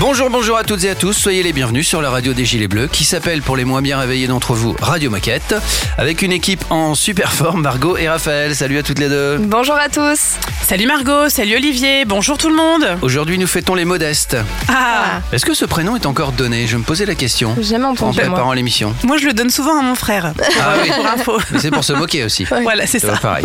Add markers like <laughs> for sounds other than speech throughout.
Bonjour, bonjour à toutes et à tous, soyez les bienvenus sur la radio des Gilets Bleus qui s'appelle pour les moins bien réveillés d'entre vous Radio Moquette avec une équipe en super forme, Margot et Raphaël. Salut à toutes les deux. Bonjour à tous. Salut Margot, salut Olivier, bonjour tout le monde. Aujourd'hui nous fêtons les modestes. Ah, Est-ce que ce prénom est encore donné? Je me posais la question. J'ai jamais En entendu moi. préparant l'émission. moi je le donne souvent à mon frère. <laughs> Ah oui. Pour info. Mais c'est pour se moquer aussi. Voilà, c'est C'est ça. pareil.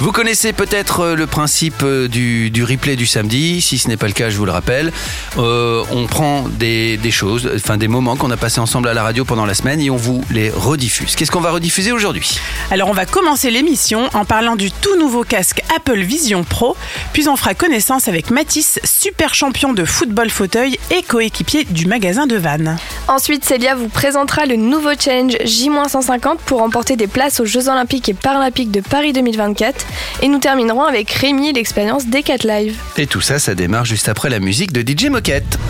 Vous connaissez peut-être euh, le principe euh, du, du replay du samedi. Si ce n'est pas le cas, je vous le rappelle. Euh, on prend des, des choses, enfin des moments qu'on a passés ensemble à la radio pendant la semaine et on vous les rediffuse. Qu'est-ce qu'on va rediffuser aujourd'hui? Alors on va commencer l'émission en parlant du tout nouveau casque Apple Vision Pro, puis on fera connaissance avec Mathis, super champion de football fauteuil et coéquipier du magasin de Vannes. Ensuite, Célia vous présentera le nouveau challenge J-150 pour remporter des places aux Jeux Olympiques et Paralympiques de Paris 2024. Et nous terminerons avec Rémi et l'expérience Decat Live. Et tout ça, ça démarre juste après la musique de DJ Moquette.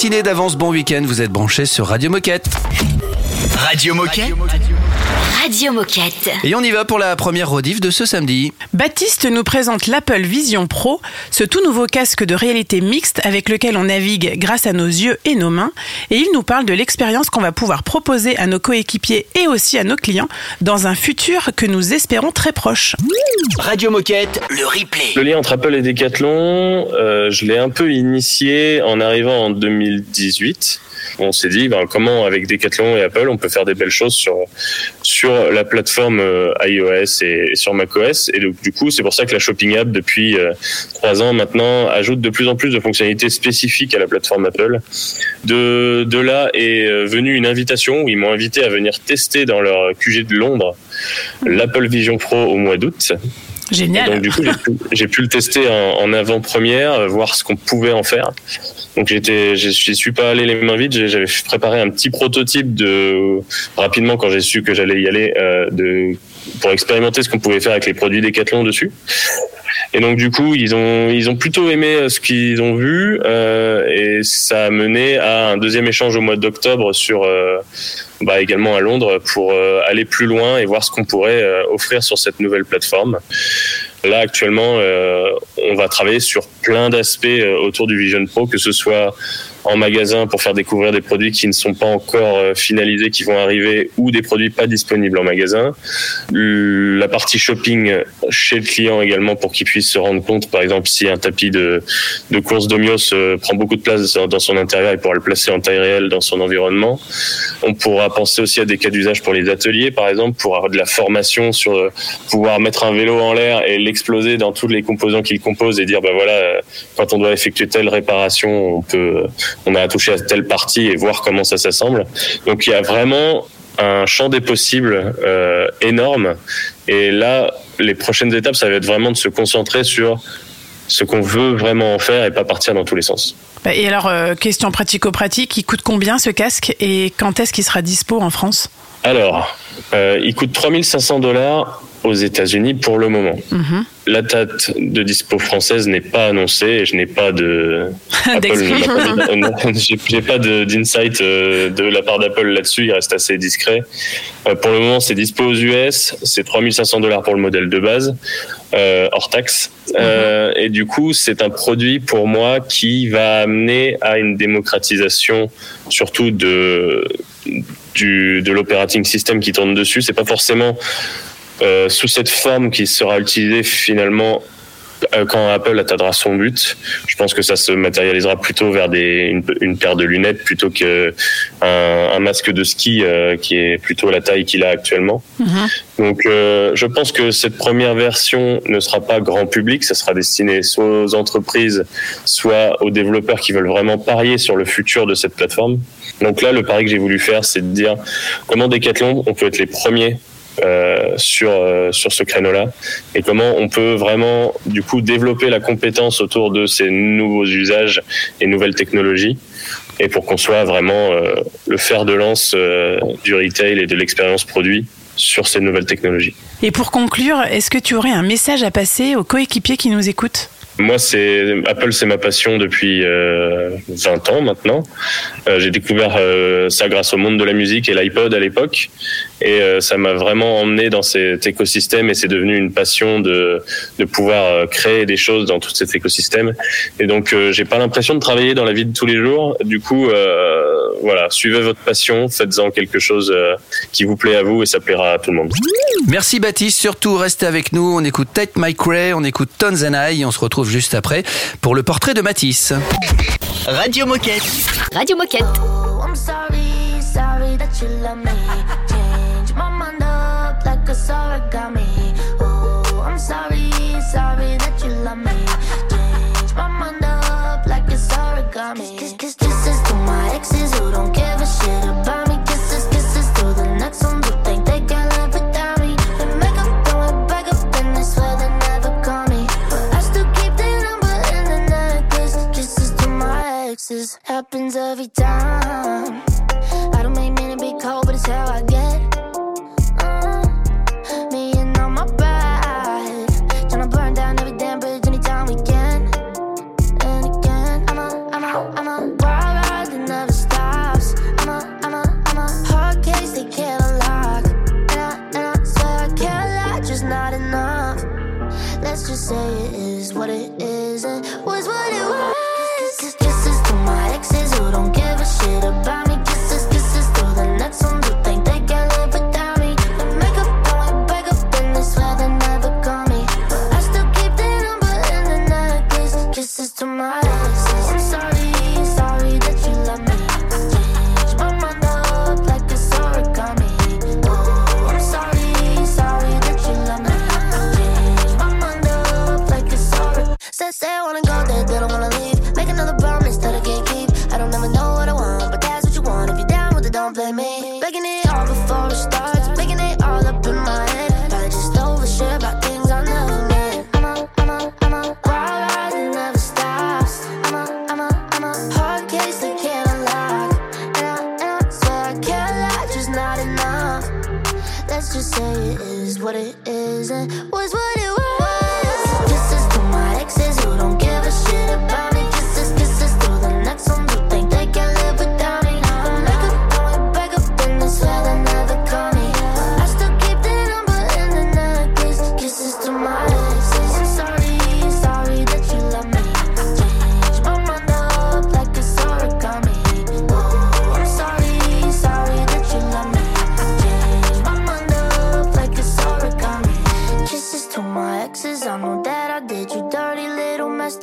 Matinée d'avance, bon week-end, vous êtes branchés sur Radio Moquette. Radio Moquette. Radio Moquette. Et on y va pour la première rediff de ce samedi. Baptiste nous présente l'Apple Vision Pro, ce tout nouveau casque de réalité mixte avec lequel on navigue grâce à nos yeux et nos mains. Et il nous parle de l'expérience qu'on va pouvoir proposer à nos coéquipiers et aussi à nos clients dans un futur que nous espérons très proche. Radio Moquette, le replay. Le lien entre Apple et Decathlon, euh, je l'ai un peu initié en arrivant en 2018. On s'est dit ben, comment avec Decathlon et Apple on peut faire des belles choses sur sur la plateforme euh, iOS et, et sur macOS. Et donc, du coup, c'est pour ça que la Shopping App depuis euh, trois ans maintenant ajoute de plus en plus de fonctionnalités spécifiques à la plateforme Apple. De de là est euh, venue une invitation où ils m'ont invité à venir tester dans leur QG de Londres l'Apple Vision Pro au mois d'août. Et Génial. donc du coup, j'ai pu, le tester en, en avant-première, voir ce qu'on pouvait en faire. Donc j'étais, je suis pas allé les mains vides. J'avais préparé un petit prototype de rapidement quand j'ai su que j'allais y aller euh, de pour expérimenter ce qu'on pouvait faire avec les produits Decathlon dessus. Et donc du coup, ils ont ils ont plutôt aimé euh, ce qu'ils ont vu euh, et ça a mené à un deuxième échange au mois d'octobre sur euh, bah, également à Londres pour euh, aller plus loin et voir ce qu'on pourrait offrir sur cette nouvelle plateforme. Là actuellement, euh, on va travailler sur plein d'aspects euh, autour du Vision Pro, que ce soit en magasin pour faire découvrir des produits qui ne sont pas encore euh, finalisés, qui vont arriver, ou des produits pas disponibles en magasin. La partie shopping chez le client également pour qu'il puisse se rendre compte, par exemple, si un tapis de, de course d'Omios euh, prend beaucoup de place dans- son intérieur, il pourra le placer en taille réelle dans son environnement. On pourra penser aussi à des cas d'usage pour les ateliers, par exemple, pour avoir de la formation sur euh, pouvoir mettre un vélo en l'air et l'exploser dans tous les composants qu'il compose et dire, bah voilà, quand on doit effectuer telle réparation, on peut, on a à toucher à telle partie et voir comment ça s'assemble. Donc il y a vraiment un champ des possibles euh, énorme. Et là, les prochaines étapes, ça va être vraiment de se concentrer sur ce qu'on veut vraiment en faire et pas partir dans tous les sens. Bah, Et alors, euh, question pratico-pratique, il coûte combien ce casque et quand est-ce qu'il sera dispo en France? Alors, euh, il coûte 3500 dollars aux États-Unis pour le moment. Mhm. La date de dispo française n'est pas annoncée et je n'ai pas de. <laughs> <laughs> J'ai pas d'insight euh, de la part d'Apple là-dessus, il reste assez discret. Euh, Pour le moment, c'est dispo aux US, c'est 3500 dollars pour le modèle de base, euh, hors taxe. Euh, et du coup, c'est un produit pour moi qui va amener à une démocratisation, surtout de du, de l'operating system qui tourne dessus. C'est pas forcément euh, sous cette forme qui sera utilisée finalement euh, quand Apple atteindra son but. Je pense que ça se matérialisera plutôt vers des, une, une paire de lunettes plutôt que un, un masque de ski euh, qui est plutôt la taille qu'il a actuellement. Donc, euh, je pense que cette première version ne sera pas grand public, ça sera destiné soit aux entreprises, soit aux développeurs qui veulent vraiment parier sur le futur de cette plateforme. Donc là, le pari que j'ai voulu faire, c'est de dire comment Decathlon, on peut être les premiers euh, sur euh, sur ce créneau-là et comment on peut vraiment du coup développer la compétence autour de ces nouveaux usages et nouvelles technologies et pour qu'on soit vraiment euh, le fer de lance euh, du retail et de l'expérience produit sur ces nouvelles technologies. Et pour conclure, est-ce que tu aurais un message à passer aux coéquipiers qui nous écoutent? Moi, c'est Apple, c'est ma passion depuis euh, 20 ans maintenant. Euh, j'ai découvert euh, ça grâce au monde de la musique et l'iPod à l'époque, et euh, ça m'a vraiment emmené dans cet écosystème et c'est devenu une passion de de pouvoir euh, créer des choses dans tout cet écosystème. Et donc, euh, j'ai pas l'impression de travailler dans la vie de tous les jours. Du coup, euh, voilà, suivez votre passion, faites-en quelque chose euh, qui vous plaît à vous et ça plaira à tout le monde. Merci Baptiste, surtout restez avec nous. On écoute Tate Mike Ray, on écoute Tons and I et on se retrouve juste après pour le portrait de Matisse. Radio Moquette. Radio Moquette. Oh, I'm sorry, sorry that you love me. Change my mind up like a origami. Oh, I'm sorry, sorry that you love me. Exes happens every time. I don't men to be cold, but it's how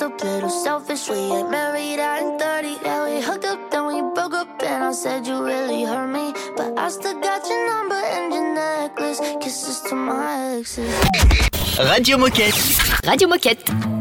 up, little selfish. We ain't married, I ain't 30. Yeah, we hooked up, then we broke up, and I said you really hurt me. But I still got your number and your necklace. Kisses to my exes. Radio Moquette. Radio Moquette.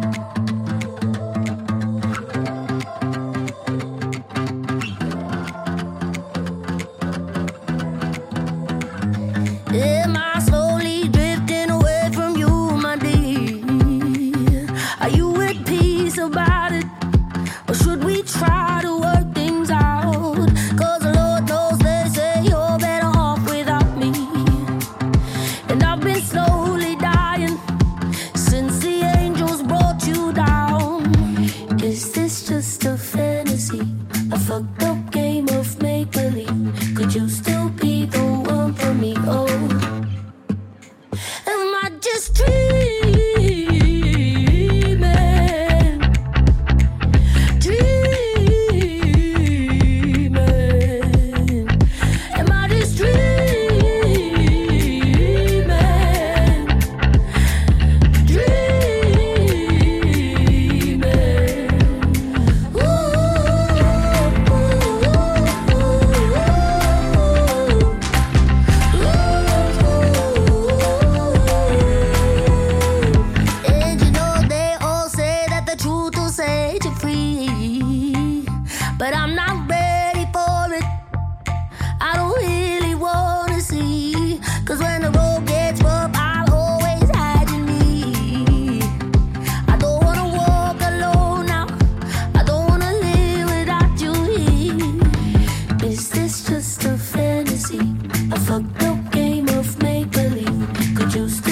juice.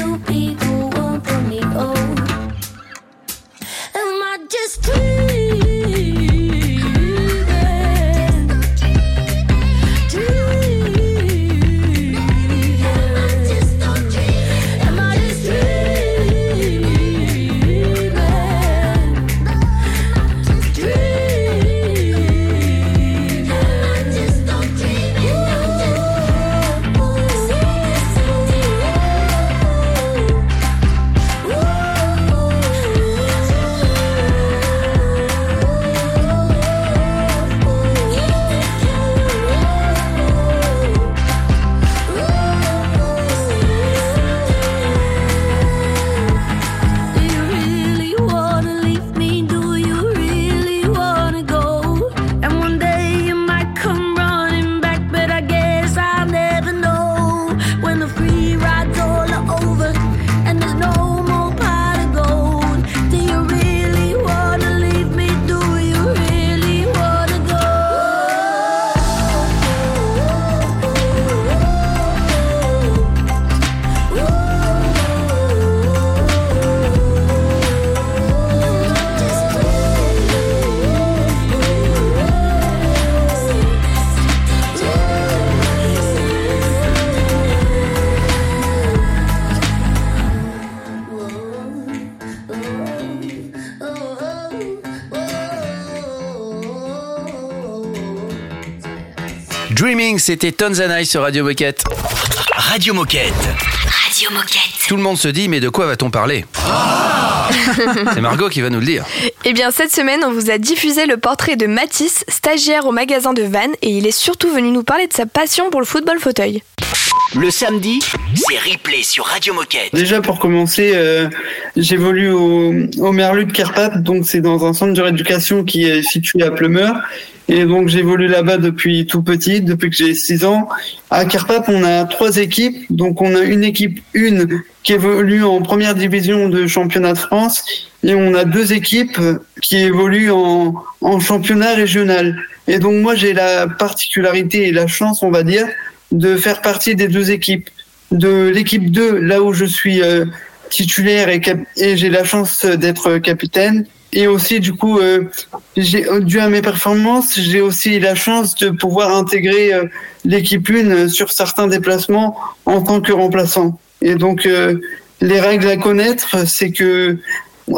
C'était Tanzanite sur Radio Moquette. Radio Moquette. Radio Moquette. Tout le monde se dit, mais de quoi va-t-on parler C'est Margot qui va nous le dire. Eh bien, cette semaine, on vous a diffusé le portrait de Mathis, stagiaire au magasin de Vannes, et il est surtout venu nous parler de sa passion pour le football fauteuil. Le samedi, c'est replay sur Radio Moquette. Déjà pour commencer, euh, j'évolue au, au Merlu de Kerpat, donc c'est dans un centre de rééducation qui est situé à Pleumeur. Et donc j'évolue là-bas depuis tout petit, depuis que j'ai 6 ans. À Kerpat, on a trois équipes. Donc on a une équipe une qui évolue en première division de championnat de France et on a deux équipes qui évoluent en, championnat régional. Et donc moi j'ai la particularité et la chance, on va dire, de faire partie des deux équipes. De l'équipe 2, là où je suis euh, titulaire et j'ai la chance d'être capitaine. Et aussi, du coup, euh, j'ai, dû à mes performances, j'ai aussi la chance de pouvoir intégrer euh, l'équipe 1 sur certains déplacements en tant que remplaçant. Et donc, euh, les règles à connaître, c'est que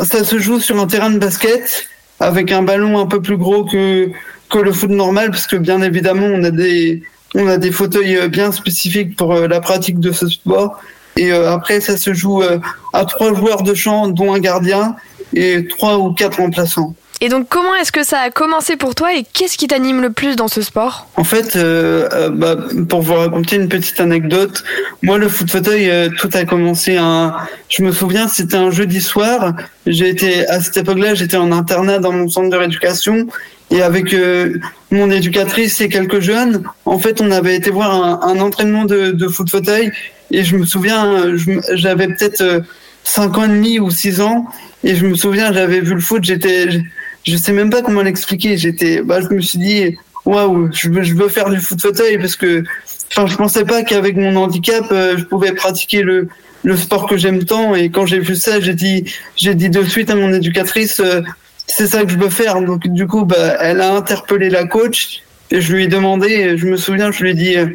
ça se joue sur un terrain de basket avec un ballon un peu plus gros que, que le foot normal, parce que bien évidemment, on a des, on a des fauteuils euh, bien spécifiques pour euh, la pratique de ce sport. Et euh, après, ça se joue euh, à trois joueurs de champ, dont un gardien, et trois ou quatre remplaçants. Et donc, comment est-ce que ça a commencé pour toi et qu'est-ce qui t'anime le plus dans ce sport? En fait, euh, euh, bah, pour vous raconter une petite anecdote, moi le foot fauteuil, euh, tout a commencé un. Je me souviens, c'était un jeudi soir. J'ai été à cette époque-là, j'étais en internat dans mon centre de rééducation et avec euh, mon éducatrice et quelques jeunes, en fait, on avait été voir un, un entraînement de, de foot fauteuil et je me souviens, j'avais peut-être euh, cinq ans et demi ou six ans et je me souviens, j'avais vu le foot, j'étais, je, je sais même pas comment l'expliquer. J'étais, bah, je me suis dit, waouh, je veux, je veux faire du foot fauteuil parce que, enfin, je pensais pas qu'avec mon handicap, euh, je pouvais pratiquer le le sport que j'aime tant. Et quand j'ai vu ça, j'ai dit, j'ai dit de suite à mon éducatrice, euh, c'est ça que je veux faire. Donc du coup, bah, elle a interpellé la coach et je lui ai demandé, je me souviens, je lui ai dit, euh,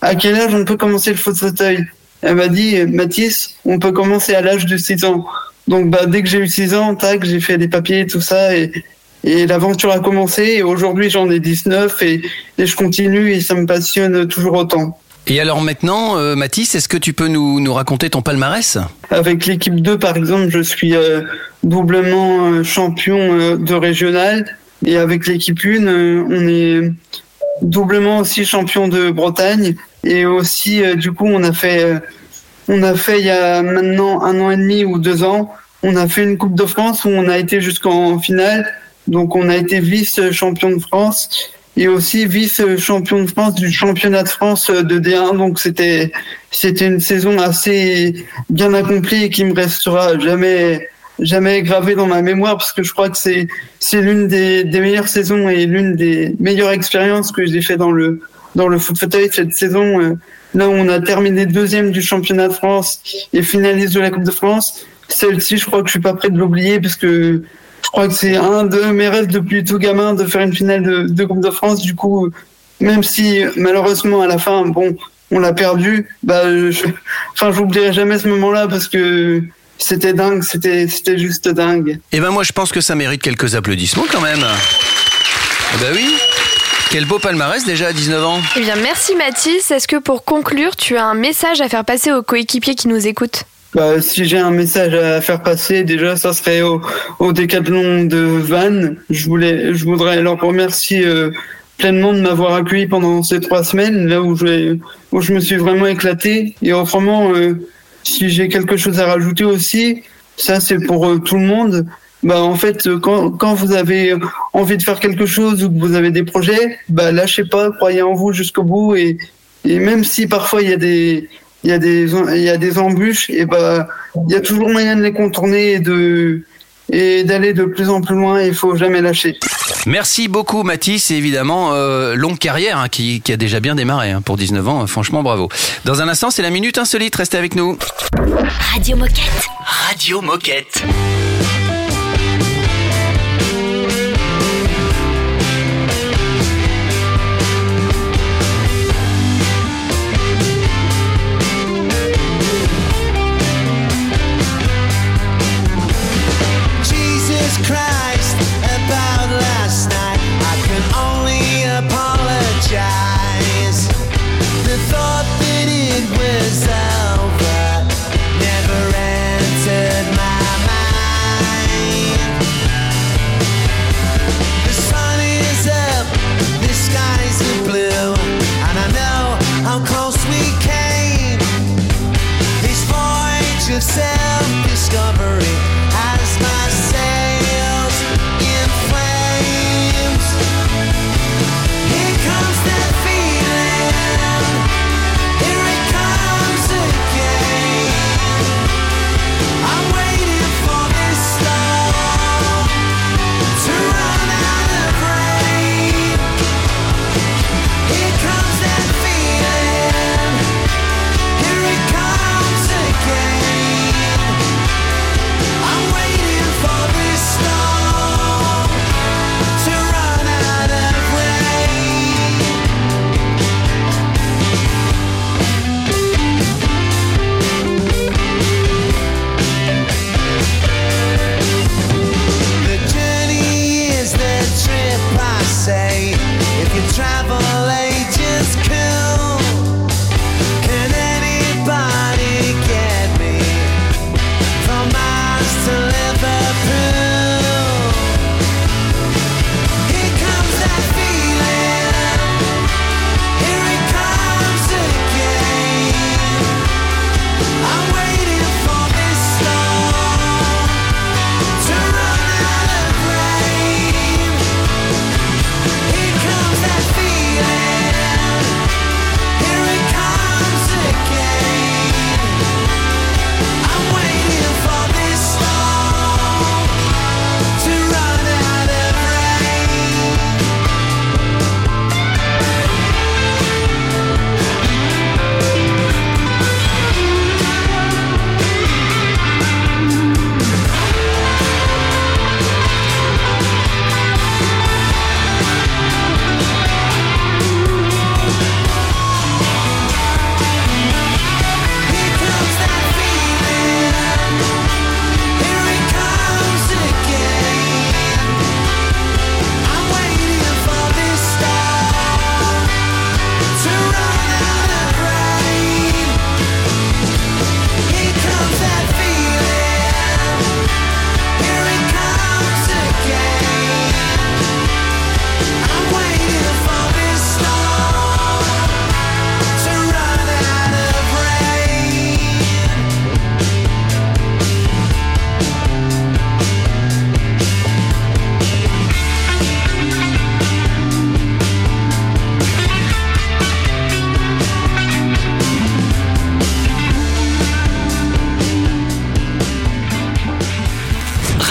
à quel âge on peut commencer le foot fauteuil? Elle m'a dit, Mathis, on peut commencer à l'âge de 6 ans. Donc bah, dès que j'ai eu 6 ans, tac, j'ai fait les papiers, tout ça, et, et l'aventure a commencé. Et aujourd'hui, j'en ai 19 et, et je continue et ça me passionne toujours autant. Et alors maintenant, euh, Mathis, est-ce que tu peux nous, nous raconter ton palmarès? Avec l'équipe 2, par exemple, je suis euh, doublement euh, champion de régional. Et avec l'équipe 1, euh, on est doublement aussi champion de Bretagne. Et aussi, euh, du coup, on a fait, euh, on a fait il y a maintenant un an et demi ou deux ans, on a fait une Coupe de France où on a été jusqu'en finale. Donc, on a été vice-champion de France et aussi vice-champion de France du championnat de France de D1. Donc, c'était, c'était une saison assez bien accomplie et qui me restera jamais, jamais gravée dans ma mémoire parce que je crois que c'est, c'est l'une des, des meilleures saisons et l'une des meilleures expériences que j'ai fait dans le, dans le foot fauteuil cette saison. euh, Là où on a terminé deuxième du championnat de France et finaliste de la Coupe de France, celle-ci, je crois que je suis pas prêt de l'oublier parce que je crois que c'est un de mes rêves depuis tout gamin de faire une finale de, de Coupe de France. Du coup, même si malheureusement à la fin, bon, on l'a perdu, bah, je, enfin, j'oublierai jamais ce moment-là parce que c'était dingue, c'était, c'était juste dingue. Eh ben moi, je pense que ça mérite quelques applaudissements quand même. Eh ben oui. Quel beau palmarès déjà à 19 ans. Eh bien, merci Mathis. Est-ce que pour conclure, tu as un message à faire passer aux coéquipiers qui nous écoutent Bah, si j'ai un message à faire passer, déjà, ça serait au, au décathlon de Vannes. Je voulais, je voudrais leur remercier euh, pleinement de m'avoir accueilli pendant ces trois semaines, là où je, où je me suis vraiment éclaté. Et autrement, euh, si j'ai quelque chose à rajouter aussi, ça c'est pour euh, tout le monde. Bah, en fait, euh, quand, quand vous avez envie de faire quelque chose ou que vous avez des projets, bah, lâchez pas, croyez en vous jusqu'au bout et, et même si parfois il y a des, il y a des, il y a des embûches, et bah, il y a toujours moyen de les contourner et de, et d'aller de plus en plus loin. Il faut jamais lâcher. Merci beaucoup Mathis et évidemment euh, longue carrière hein, qui, qui a déjà bien démarré hein, pour 19 ans, franchement bravo. Dans un instant c'est la minute insolite, restez avec nous. Radio Moquette. Radio Moquette.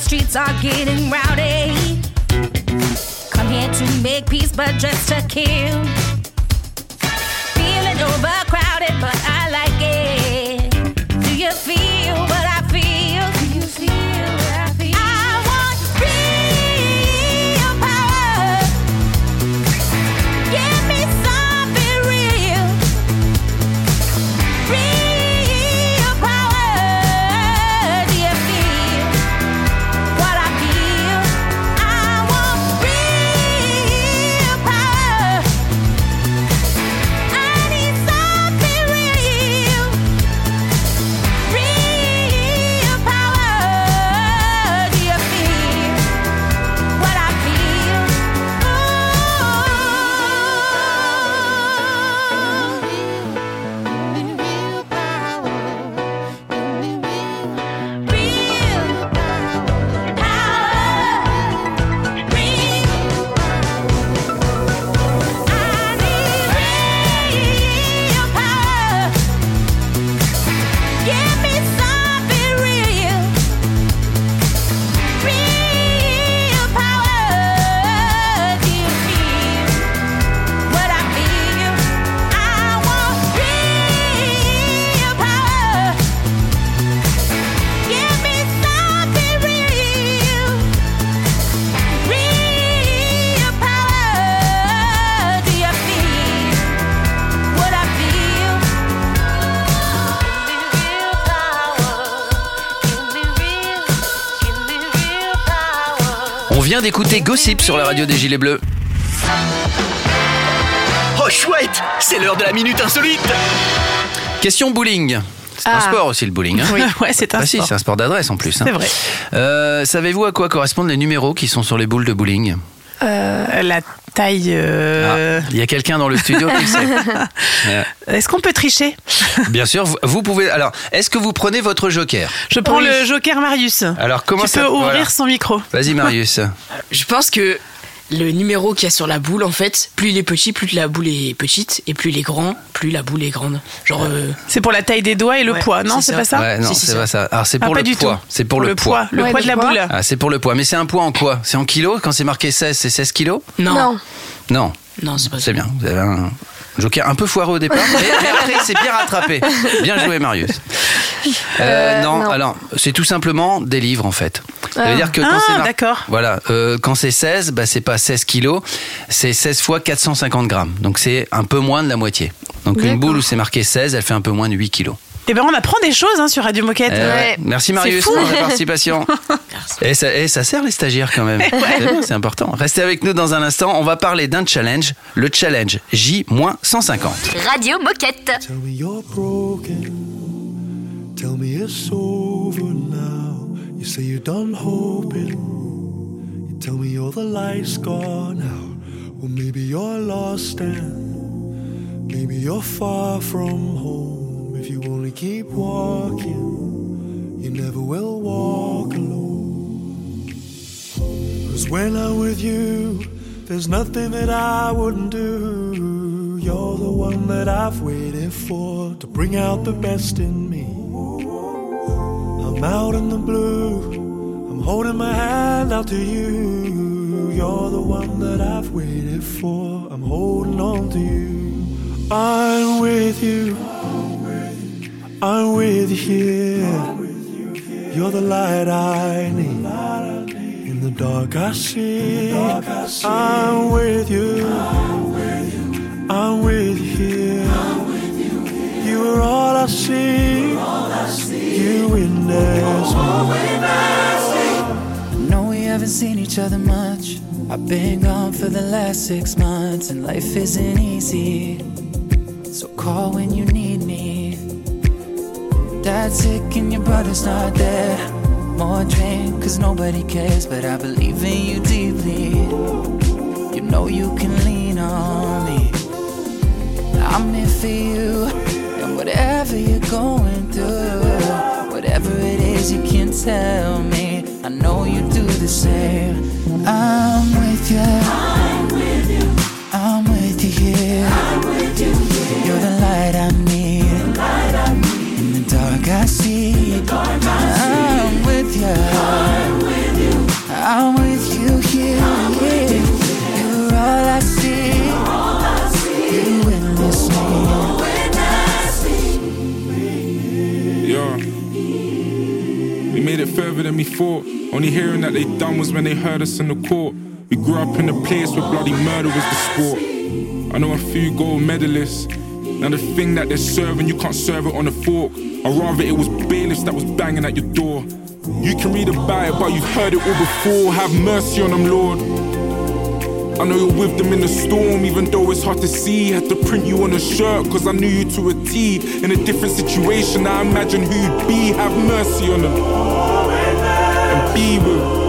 streets are getting rowdy. Come here to make peace, but just to kill. Feeling over. Vient d'écouter Gossip sur la radio des Gilets Bleus. Oh chouette, c'est l'heure de la minute insolite. Question bowling. C'est un Ah. sport aussi le bowling. hein. Oui, ouais, c'est un Ah si, sport. c'est un sport d'adresse en plus. hein. C'est vrai. Euh, Savez-vous à quoi correspondent les numéros qui sont sur les boules de bowling? Euh, la taille. euh, Ah, Il y a quelqu'un dans le studio qui sait. <laughs> Est-ce qu'on peut tricher Bien sûr, vous, vous pouvez. Alors, est-ce que vous prenez votre joker Je prends Oui. le joker Marius. Alors, comment tu ça peux ouvrir voilà. son micro. Vas-y, Marius. Je pense que le numéro qu'il y a sur la boule, en fait, plus il est petit, plus la boule est petite, et plus il est grand, plus la boule est grande. Genre, euh, C'est pour la taille des doigts et le Ouais, poids, non c'est pas ça Ouais, non, c'est pas ça. Alors, c'est Ah, pour le poids. C'est pour, le, poids. Le Ouais, poids de la boule. Ah, c'est pour le poids. Mais c'est un poids en quoi? C'est en kilos? Quand c'est marqué 16, c'est 16 kilos? Non, Non. non, Non. c'est pas ça. C'est bien. Vous avez un joker un peu foireux au départ, mais, après, c'est bien rattrapé. Bien joué, Marius. Euh, Euh, non, non. alors, c'est tout simplement des livres, en fait. Ça veut Ah. dire que quand Ah, c'est mar-. Voilà, euh, quand c'est 16, bah, c'est pas 16 kilos, c'est 16 fois 450 grammes. Donc c'est un peu moins de la moitié. Donc une boule où c'est marqué 16, elle fait un peu moins de 8 kilos. Eh ben, on apprend des choses hein, sur Radio Moquette. Eh ouais. Merci Marius pour ta participation. <laughs> Et ça, et ça sert les stagiaires quand même. <laughs> C'est bien, C'est important. Restez avec nous dans un instant. On va parler d'un challenge, le challenge J-150. Radio Moquette. Tell me you're broken. Tell me it's over now. You say you're done hoping. You tell me all the lights gone out. Well, maybe you're lost and maybe you're far from home. If you only keep walking, you never will walk alone. Cause when I'm with you, there's nothing that I wouldn't do. You're the one that I've waited for to bring out the best in me. I'm out in the blue, I'm holding my hand out to you. You're the one that I've waited for, I'm holding on to you. I'm with you, I'm with you here. You're the light I need. In the dark I see. I'm with you. I'm with you here. You are all I see. You witness me. know we haven't seen each other much. I've been gone for the last six months, and life isn't easy. So call when you need me. Dad's sick and your brother's not there. More drink, cause nobody cares, but I believe in you deeply. You know you can lean on me. I'm here for you, and whatever you're going through, whatever it is, you can tell me. I know you do the same. I'm with you. I'm with you. I'm with you here. I'm with you here. You're the light I need. I see. I'm with you. I'm with you. I'm with you here. You're all I see. You witness me. Yeah. We made it further than we thought. Only hearing that they done was when they heard us in the court. We grew up in a place where bloody murder was the sport. I know a few gold medalists. Now the thing that they're serving, you can't serve it on a fork. Or rather, it was bailiffs that was banging at your door. You can read about it, but you've heard it all before. Have mercy on them, Lord. I know you're with them in the storm, even though it's hard to see. Had to print you on a shirt, cause I knew you to a T. In a different situation, I imagine who you'd be. Have mercy on them. And be with.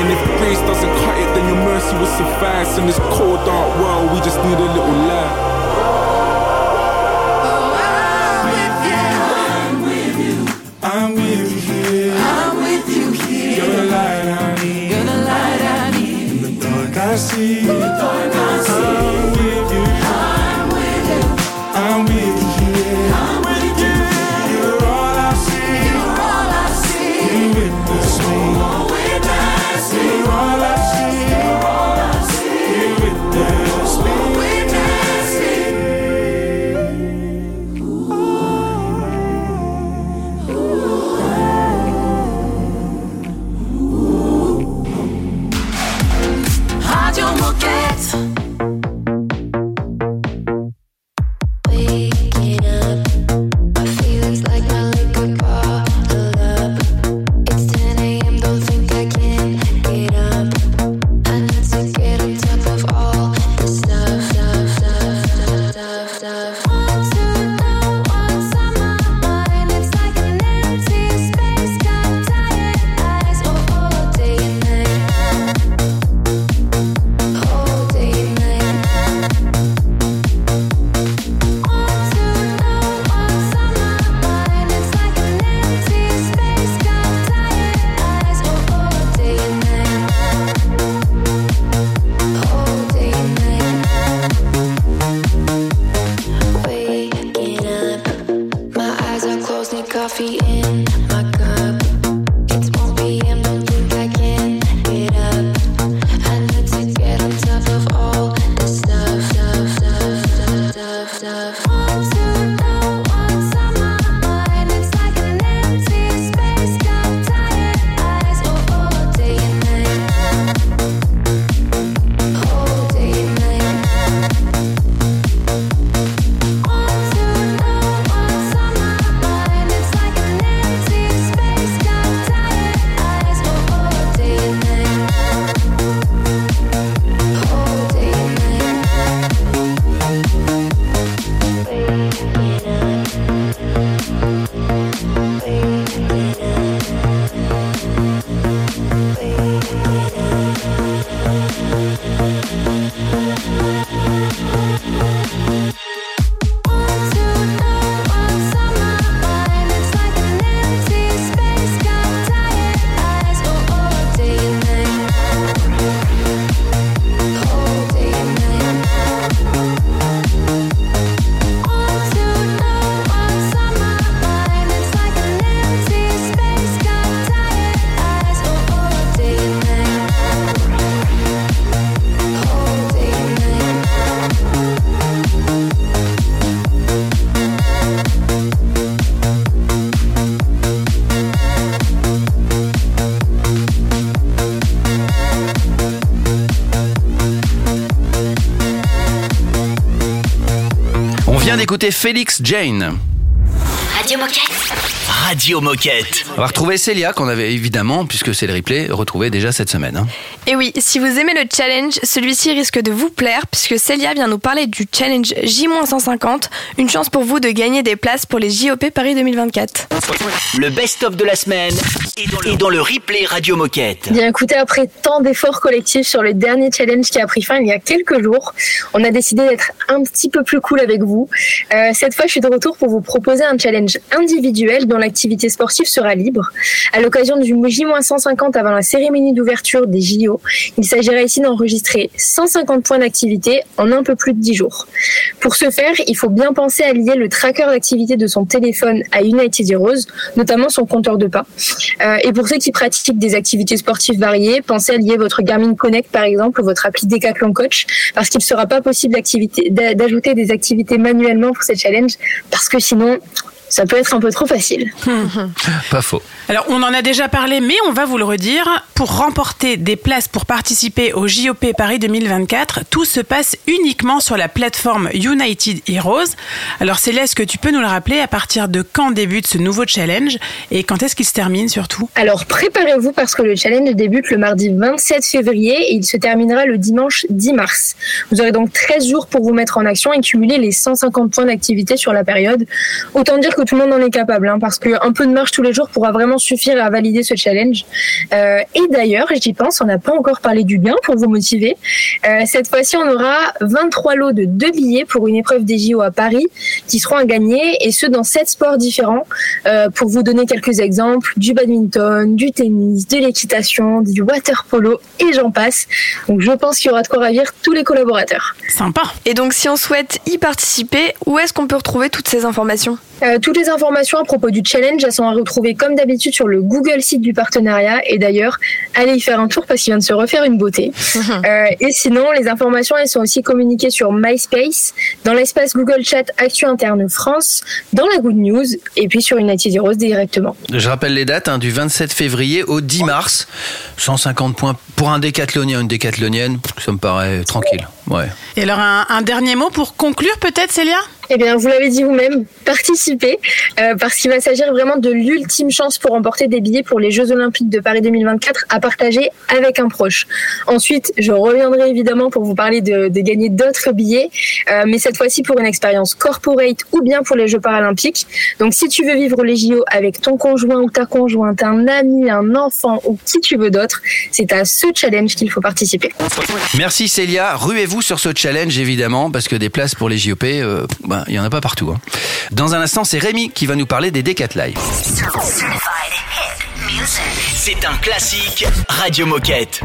And if grace doesn't cut it, mercy will suffice. In this cold, dark world, we just need a little light. I'm with you I'm with you here. I'm with you here. You're the light I need. You're the light I need. In the dark I see. Félix Jane. Radio Moquette. Radio Moquette. On va retrouver Célia, qu'on avait évidemment, puisque c'est le replay, retrouvé déjà cette semaine. hein. Et oui, si vous aimez le challenge, celui-ci risque de vous plaire puisque Célia vient nous parler du challenge J-150, une chance pour vous de gagner des places pour les JOP Paris 2024. Le best-of de la semaine est dans, le, est dans le replay Radio Moquette. Bien écoutez, après tant d'efforts collectifs sur le dernier challenge qui a pris fin il y a quelques jours, on a décidé d'être un petit peu plus cool avec vous. Euh, cette fois, je suis de retour pour vous proposer un challenge individuel dont l'activité sportive sera libre. À l'occasion du J-150 avant la cérémonie d'ouverture des JO, il s'agira ici d'enregistrer 150 points d'activité en un peu plus de 10 jours. Pour ce faire, il faut bien penser à lier le tracker d'activité de son téléphone à United Heroes, notamment son compteur de pas. Euh, et pour ceux qui pratiquent des activités sportives variées, pensez à lier votre Garmin Connect par exemple ou votre appli Decathlon Coach parce qu'il ne sera pas possible d'ajouter des activités manuellement pour ces challenges parce que sinon ça peut être un peu trop facile. <laughs> Pas faux. Alors, on en a déjà parlé, mais on va vous le redire. Pour remporter des places pour participer au JOP Paris 2024, tout se passe uniquement sur la plateforme United Heroes. Alors, Célia, est-ce que tu peux nous le rappeler à partir de quand débute ce nouveau challenge et quand est-ce qu'il se termine surtout? Alors préparez-vous parce que le challenge débute le mardi 27 février et il se terminera le dimanche 10 mars. Vous aurez donc 13 jours pour vous mettre en action et cumuler les 150 points d'activité sur la période. Autant dire que tout le monde en est capable hein, parce qu'un peu de marche tous les jours pourra vraiment suffire à valider ce challenge. Euh, et d'ailleurs, j'y pense, on n'a pas encore parlé du gain pour vous motiver. Euh, cette fois-ci, on aura 23 lots de deux billets pour une épreuve des JO à Paris qui seront à gagner et ce dans sept sports différents. Euh, pour vous donner quelques exemples, du badminton, du tennis, de l'équitation, du water polo et j'en passe. Donc je pense qu'il y aura de quoi ravir tous les collaborateurs. Sympa. Et donc si on souhaite y participer, où est-ce qu'on peut retrouver toutes ces informations? Euh, toutes les informations à propos du challenge, elles sont à retrouver comme d'habitude sur le Google site du partenariat. Et d'ailleurs, allez y faire un tour parce qu'il vient de se refaire une beauté. <laughs> Euh, et sinon, les informations, elles sont aussi communiquées sur MySpace, dans l'espace Google Chat Actu Interne France, dans la Good News et puis sur United Heroes directement. Je rappelle les dates, hein, du 27 février au 10 mars. 150 points pour un décathlonien, une décathlonienne, ça me paraît tranquille. Ouais. Et alors, un, un dernier mot pour conclure peut-être, Célia? Eh bien, vous l'avez dit vous-même, participez, euh, parce qu'il va s'agir vraiment de l'ultime chance pour remporter des billets pour les Jeux Olympiques de Paris 2024 à partager avec un proche. Ensuite, je reviendrai évidemment pour vous parler de, gagner d'autres billets, euh, mais cette fois-ci pour une expérience corporate ou bien pour les Jeux paralympiques. Donc, si tu veux vivre les JO avec ton conjoint ou ta conjointe, un ami, un enfant ou qui tu veux d'autre, c'est à ce challenge qu'il faut participer. Merci Célia. Ruez-vous sur ce challenge évidemment parce que des places pour les JOP, euh, ben, il y en a pas partout. hein. Dans un instant, c'est Rémi qui va nous parler des Decat Live. C'est un classique Radio Moquette.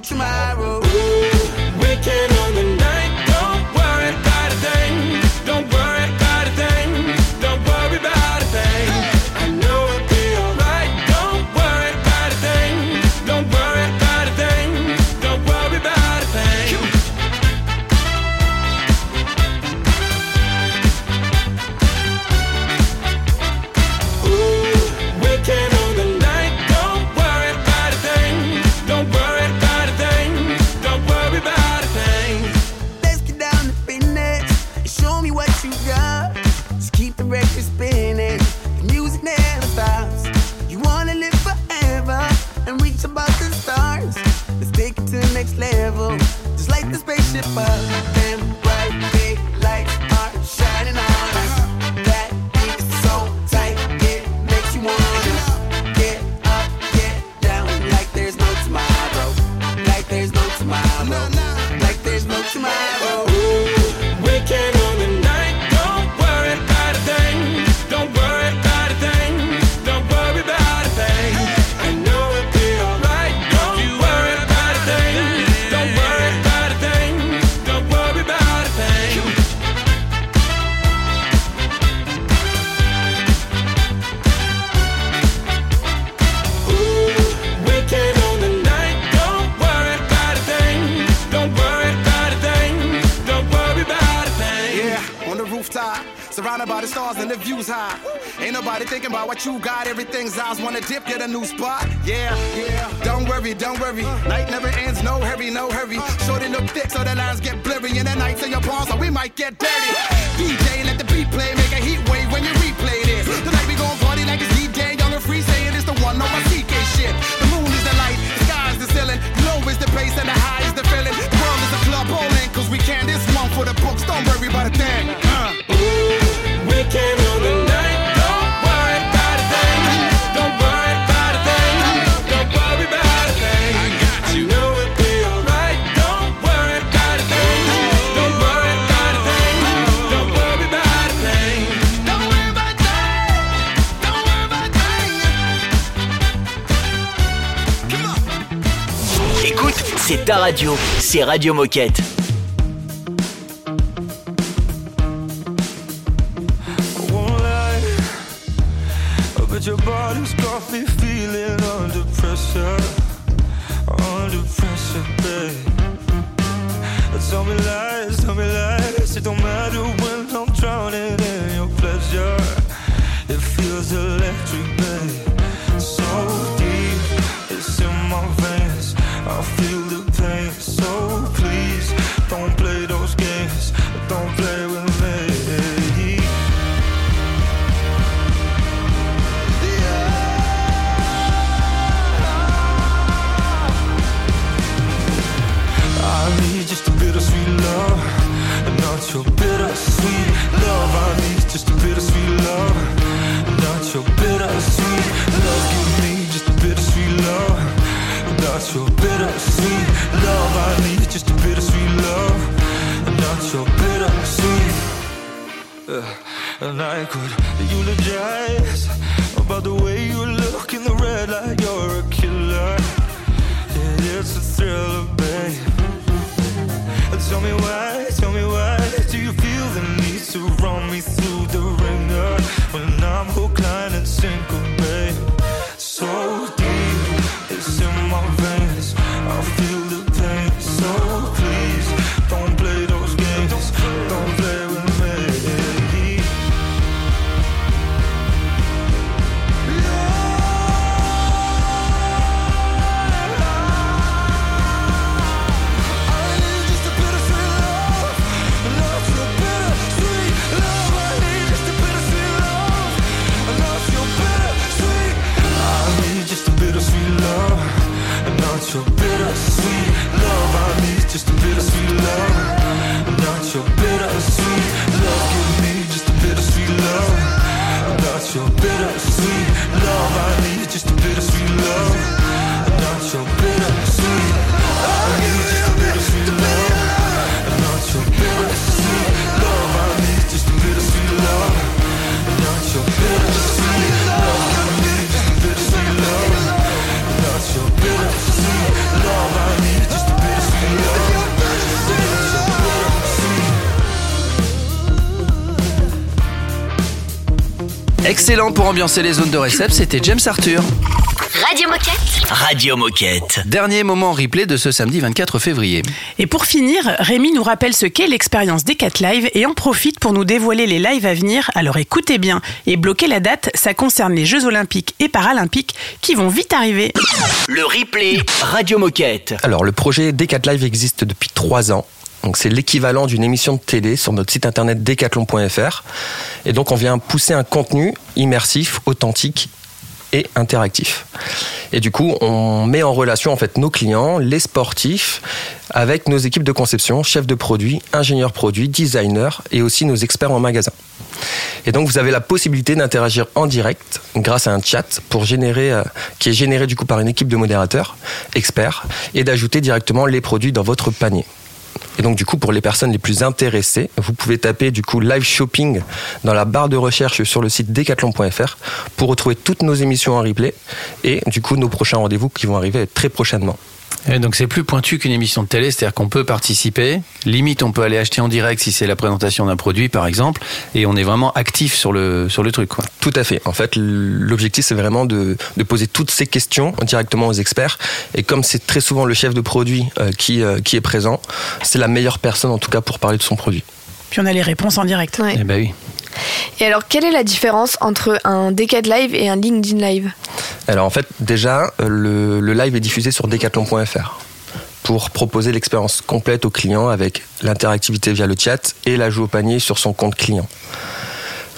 tomorrow. might get dirty. DJ, let the beat play, make a heat wave when you replay this. Tonight we gon' party like it's DJ, young and free, saying it's the one on my CK shit. The moon is the light, the sky's the ceiling, low is the bass and the high is the feeling. The world is a club all in, cause we can't This one for the books, don't worry about a thing. radio, c'est Radio Moquette. Excellent pour ambiancer les zones de récep, c'était James Arthur. Radio Moquette. Radio Moquette. Dernier moment replay de ce samedi 24 février. Et pour finir, Rémi nous rappelle ce qu'est l'expérience des 4 Live et en profite pour nous dévoiler les lives à venir. Alors écoutez bien et bloquez la date, ça concerne les Jeux Olympiques et Paralympiques qui vont vite arriver. Le replay Radio Moquette. Alors, le projet D4 Live existe depuis trois ans. C'est l'équivalent d'une émission de télé sur notre site internet decathlon.fr. Et donc, on vient pousser un contenu immersif, authentique et interactif. Et du coup, on met en relation en fait nos clients, les sportifs, avec nos équipes de conception, chefs de produits, ingénieurs produits, designers et aussi nos experts en magasin. Et donc vous avez la possibilité d'interagir en direct grâce à un chat euh, qui est généré du coup par une équipe de modérateurs, experts, et d'ajouter directement les produits dans votre panier. Et donc du coup pour les personnes les plus intéressées, vous pouvez taper du coup live shopping dans la barre de recherche sur le site decathlon.fr pour retrouver toutes nos émissions en replay et du coup nos prochains rendez-vous qui vont arriver très prochainement. Donc c'est plus pointu qu'une émission de télé, c'est-à-dire qu'on peut participer. Limite, on peut aller acheter en direct si c'est la présentation d'un produit, par exemple, et on est vraiment actif sur le sur le truc. Quoi. Tout à fait. En fait, l'objectif, c'est vraiment de, de poser toutes ces questions directement aux experts. Et comme c'est très souvent le chef de produit euh, qui, euh, qui est présent, c'est la meilleure personne, en tout cas, pour parler de son produit. Puis on a les réponses en direct. Ouais. Eh ben oui. Et alors, quelle est la différence entre un Decade Live et un LinkedIn Live? Alors en fait, déjà, euh, le, le live est diffusé sur decathlon.fr pour proposer l'expérience complète au client avec l'interactivité via le chat et l'ajout au panier sur son compte client.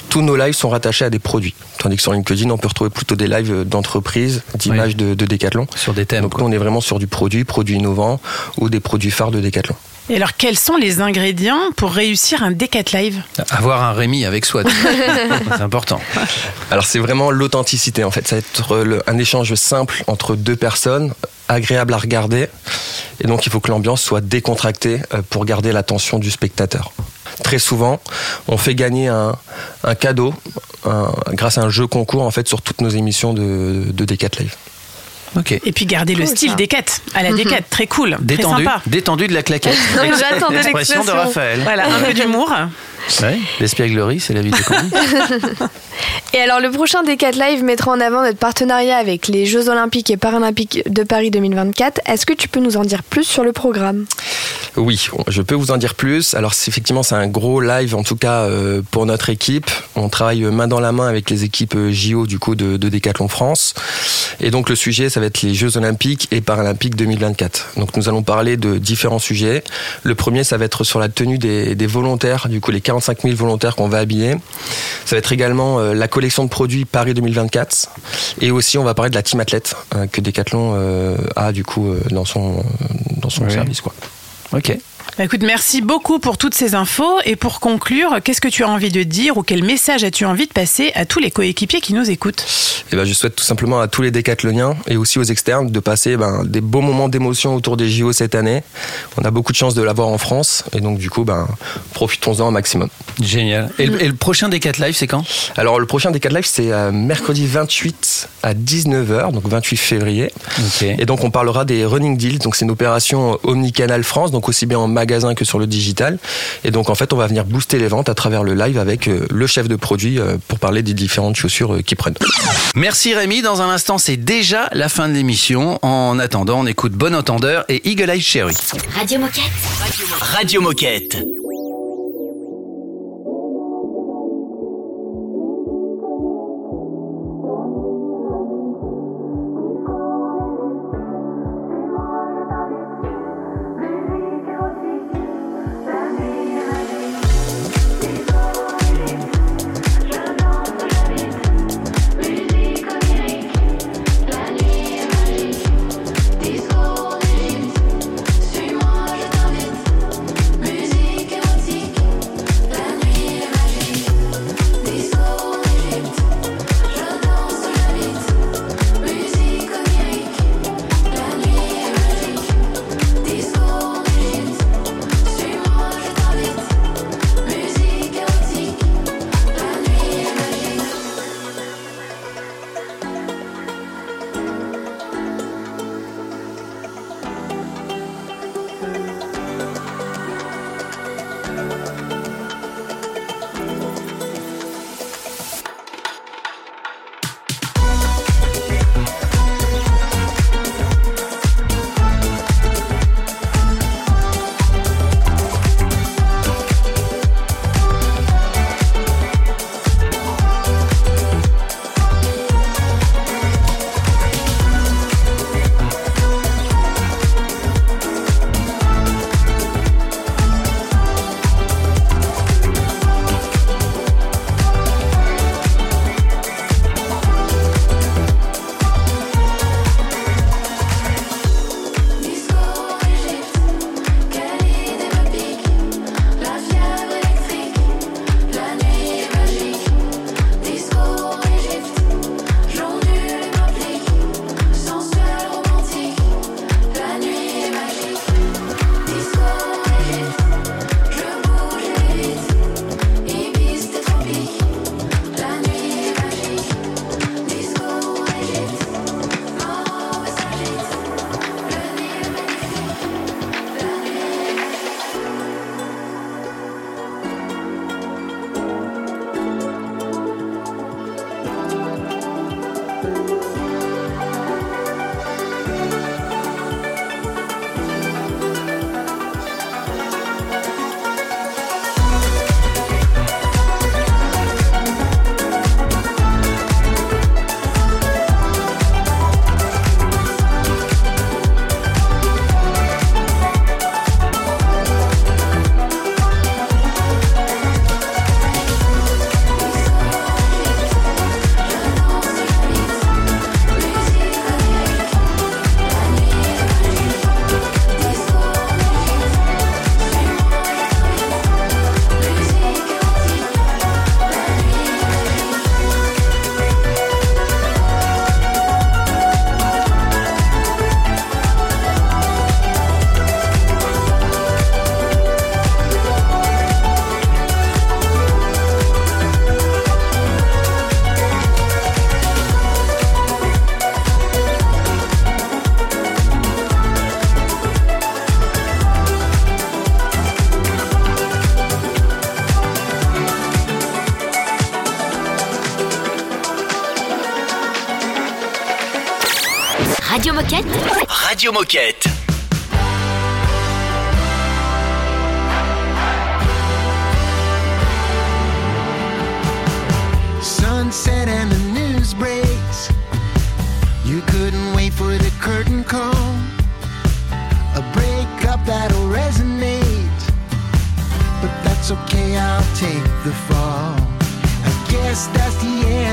Tous nos lives sont rattachés à des produits, tandis que sur LinkedIn, on peut retrouver plutôt des lives d'entreprise, d'images de, de Decathlon. Sur des thèmes. Donc nous, on est vraiment sur du produit, produit innovant ou des produits phares de Decathlon. Et alors quels sont les ingrédients pour réussir un Decat Live? Avoir un Rémi avec soi, <laughs> c'est important. <laughs> Alors c'est vraiment l'authenticité en fait, ça va être le- un échange simple entre deux personnes, agréable à regarder, et donc il faut que l'ambiance soit décontractée euh, pour garder l'attention du spectateur. Très souvent, on fait gagner un, un cadeau un- grâce à un jeu concours en fait sur toutes nos émissions de, de Decat Live. Et puis garder le style ça. Decat à la Decat, très cool, Détendu, très sympa. détendu de la claquette. <laughs> J'attendais L'expression de. Raphaël. Voilà, un peu d'humour. Ouais, L'espièglerie, c'est la vie de <laughs> Candy. Et alors, le prochain Decade Live mettra en avant notre partenariat avec les Jeux Olympiques et Paralympiques de Paris 2024. Est-ce que tu peux nous en dire plus sur le programme? Oui, je peux vous en dire plus. Alors effectivement c'est un gros live en tout cas euh, pour notre équipe. On travaille main dans la main avec les équipes euh, JO du coup de, de Décathlon France. Et donc le sujet ça va être les Jeux Olympiques et Paralympiques 2024. Donc nous allons parler de différents sujets. Le premier ça va être sur la tenue des, des volontaires, du coup les 45 000 volontaires qu'on va habiller. Ça va être également euh, la collection de produits Paris 2024. Et aussi on va parler de la team athlète euh, que Décathlon euh, a du coup dans son dans son Oui. service quoi. Ok. Bah, écoute, merci beaucoup pour toutes ces infos. Et pour conclure, qu'est-ce que tu as envie de dire ou quel message as-tu envie de passer à tous les coéquipiers qui nous écoutent? Eh ben, je souhaite tout simplement à tous les décathloniens et aussi aux externes de passer ben, des beaux moments d'émotion autour des JO cette année. On a beaucoup de chance de l'avoir en France et donc du coup, ben, profitons-en au maximum. Génial. Et le, et le prochain Decat Live, c'est quand? Alors le prochain Decat Live, c'est euh, mercredi 28 à 19h, donc 28 février. Et donc on parlera des running deals, donc c'est une opération omnicanal France, donc aussi bien en magasin que sur le digital. Et donc en fait, on va venir booster les ventes à travers le live avec euh, le chef de produit euh, pour parler des différentes chaussures euh, qu'ils prennent. Merci Rémi. Dans un instant, c'est déjà la fin de l'émission. En attendant, on écoute Bon Entendeur et Eagle Eye Cherry. Radio Moquette. Radio Moquette. Moquette. Sunset and the news breaks. You couldn't wait for the curtain call. A breakup that'll resonate. But that's okay, I'll take the fall. I guess that's the end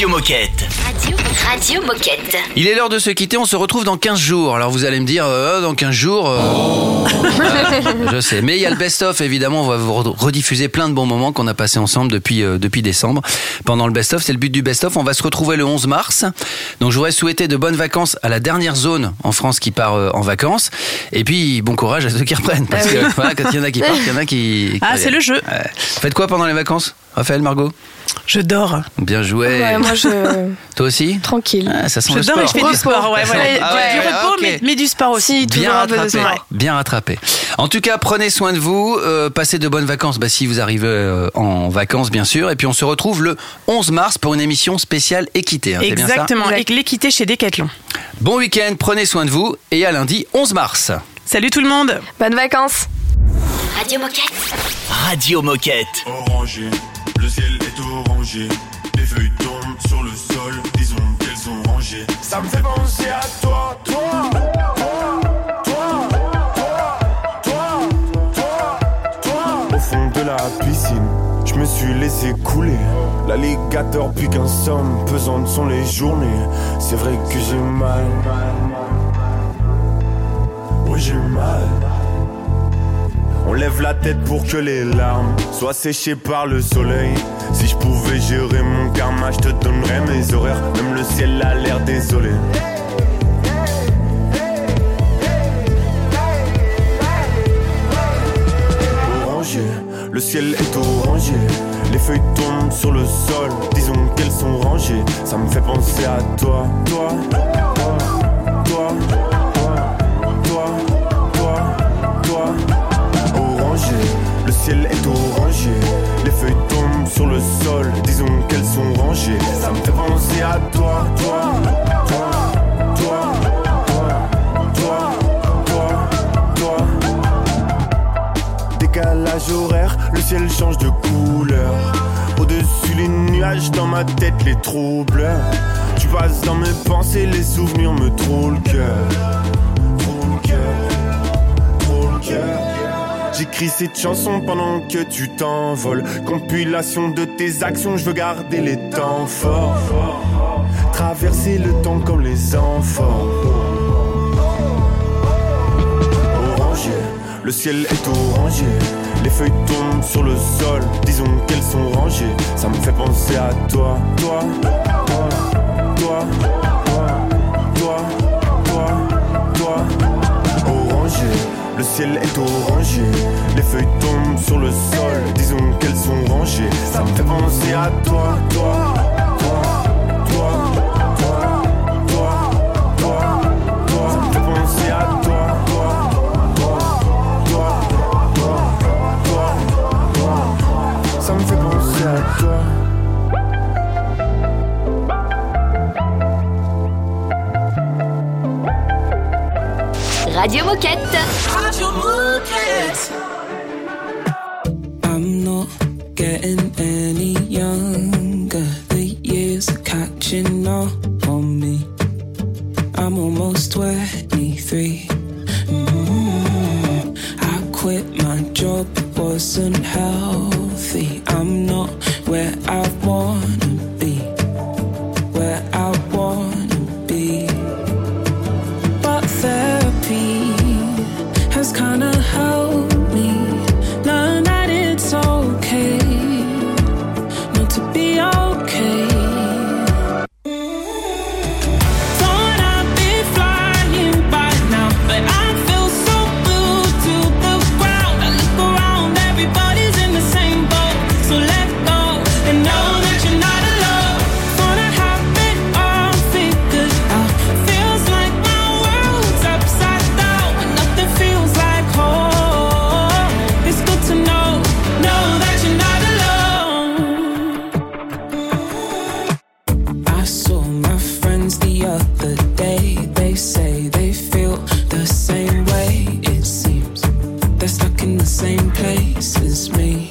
Radio Moquette. Radio, Radio Moquette. Il est l'heure de se quitter, on se retrouve dans 15 jours. Alors vous allez me dire, euh, dans 15 jours... euh, voilà, <laughs> je sais, mais il y a le best-of évidemment, on va vous rediffuser plein de bons moments qu'on a passés ensemble depuis, euh, depuis décembre. Pendant le best-of, c'est le but du best-of, on va se retrouver le 11 mars. Donc je voudrais souhaiter de bonnes vacances à la dernière zone en France qui part euh, en vacances. Et puis bon courage à ceux qui reprennent, parce Ah que voilà, quand il y en a qui <laughs> partent, il y en a qui... qui Ah, c'est le jeu. Faites quoi pendant les vacances? Raphaël, Margot Je dors. Bien joué. Ouais, moi, je- <laughs> Toi aussi Tranquille. Ah, ça sent Je le dors et je fais du sport. Ouais, voilà. Ah du, ouais, du ouais, repos, mais, mais du sport aussi. Bien rattrapé, bien rattrapé. En tout cas, prenez soin de vous, euh, passez de bonnes vacances, bah, si vous arrivez euh, en vacances bien sûr, et puis on se retrouve le 11 mars pour une émission spéciale équité. hein, c'est bien ça Exactement. Et l'équité chez Decathlon. Bon week-end, prenez soin de vous, et à lundi 11 mars. Salut tout le monde. Bonnes vacances. Radio Moquette. Radio Moquette. Orangé, ciel est orangé. Les feuilles tombent sur le sol, disons qu'elles sont rangées. Ça me fait penser à toi, toi, toi, toi, toi, toi, toi. Au fond de la piscine, je me suis laissé couler. L'alligator pique un somme, pesantes sont les journées. C'est vrai que j'ai mal. Oui, j'ai mal. On lève la tête pour que les larmes soient séchées par le soleil. Si je pouvais gérer mon karma, je te donnerais mes horaires. Même le ciel a l'air désolé. Orangé, le ciel est orangé. Les feuilles tombent sur le sol, disons qu'elles sont rangées. Ça me fait penser à toi, toi, ciel est orangé. Les feuilles tombent sur le sol, disons qu'elles sont rangées. Ça me fait penser à toi, toi, toi, toi, toi, toi, toi. Décalage horaire, le ciel change de couleur. Au-dessus les nuages, dans ma tête les troubles. Tu passes dans mes pensées, les souvenirs me trouvent le cœur. J'écris cette chanson pendant que tu t'envoles. Compilation de tes actions, je veux garder les temps forts. Traverser le temps comme les enfants. Orangé, le ciel est orangé. Les feuilles tombent sur le sol, disons qu'elles sont rangées. Ça me fait penser à toi, toi, toi, toi, le ciel est orangé. Les feuilles tombent sur le sol, disons qu'elles sont rangées. Ça me fait penser à toi, toi, toi, toi, toi, toi, toi, toi. Ça me fait penser à toi, toi, toi, toi, toi, toi, toi. Ça me fait penser à toi. Radio Moquette. Radio Moquette. As me.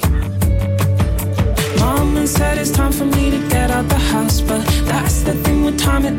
Mama said it's time for me to get out the house, but that's the thing with time, it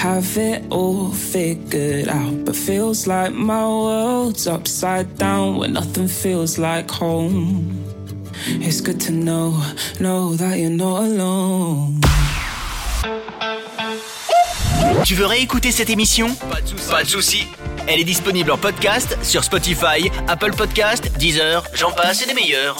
have it all figured out, but feels like my world's upside down when nothing feels like home. It's good to know, know that you're not alone. Tu veux réécouter cette émission? Pas de souci. Elle est disponible en podcast sur Spotify, Apple Podcast, Deezer, j'en passe et des meilleurs.